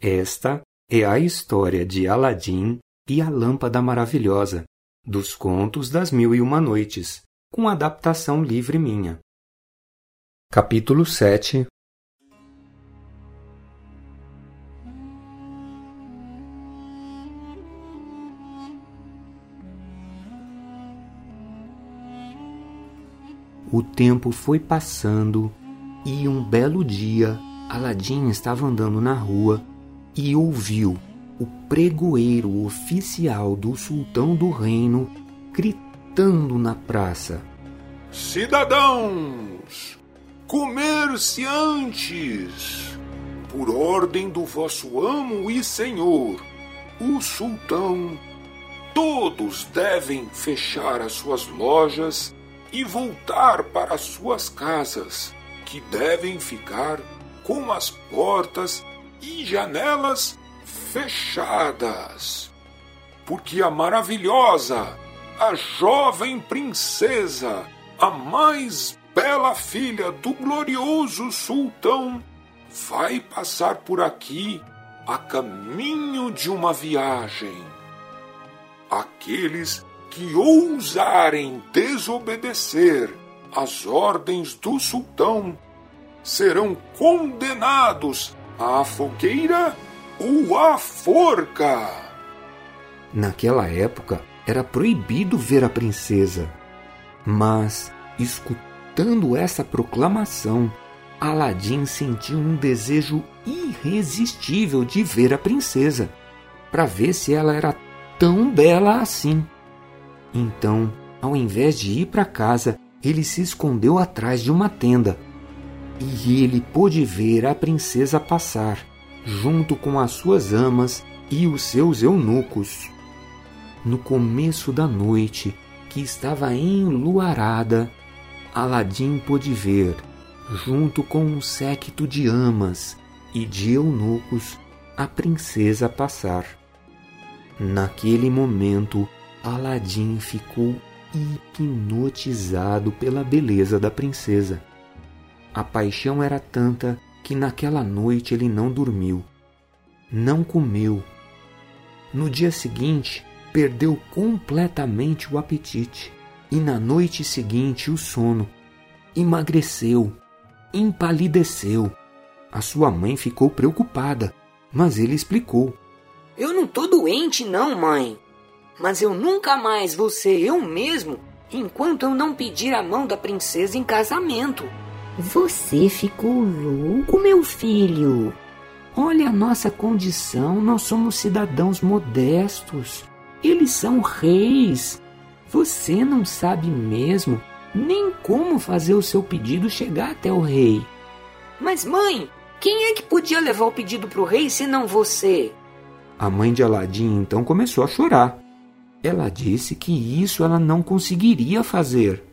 Esta é a história de Aladim e a Lâmpada Maravilhosa, dos Contos das Mil e Uma Noites, com adaptação livre minha. Capítulo 7 O tempo foi passando e um belo dia Aladim estava andando na rua e ouviu o pregoeiro oficial do sultão do reino gritando na praça: Cidadãos, comerciantes, por ordem do vosso amo e senhor, o sultão, todos devem fechar as suas lojas e voltar para suas casas, que devem ficar com as portas e janelas fechadas. Porque a maravilhosa, a jovem princesa, a mais bela filha do glorioso sultão, vai passar por aqui a caminho de uma viagem. Aqueles que ousarem desobedecer às ordens do sultão serão condenados a fogueira ou a forca. Naquela época era proibido ver a princesa. Mas, escutando essa proclamação, Aladim sentiu um desejo irresistível de ver a princesa, para ver se ela era tão bela assim. Então, ao invés de ir para casa, ele se escondeu atrás de uma tenda e ele pôde ver a princesa passar, junto com as suas amas e os seus eunucos. No começo da noite, que estava enluarada, Aladim pôde ver, junto com um séquito de amas e de eunucos, a princesa passar. Naquele momento, Aladim ficou hipnotizado pela beleza da princesa. A paixão era tanta que naquela noite ele não dormiu, não comeu. No dia seguinte, perdeu completamente o apetite e na noite seguinte o sono. Emagreceu, empalideceu. A sua mãe ficou preocupada, mas ele explicou. Eu não tô doente, não, mãe. Mas eu nunca mais vou ser eu mesmo enquanto eu não pedir a mão da princesa em casamento. Você ficou louco, meu filho? Olha a nossa condição, nós somos cidadãos modestos. Eles são reis. Você não sabe mesmo nem como fazer o seu pedido chegar até o rei. Mas, mãe, quem é que podia levar o pedido para o rei se não você? A mãe de Aladim então começou a chorar. Ela disse que isso ela não conseguiria fazer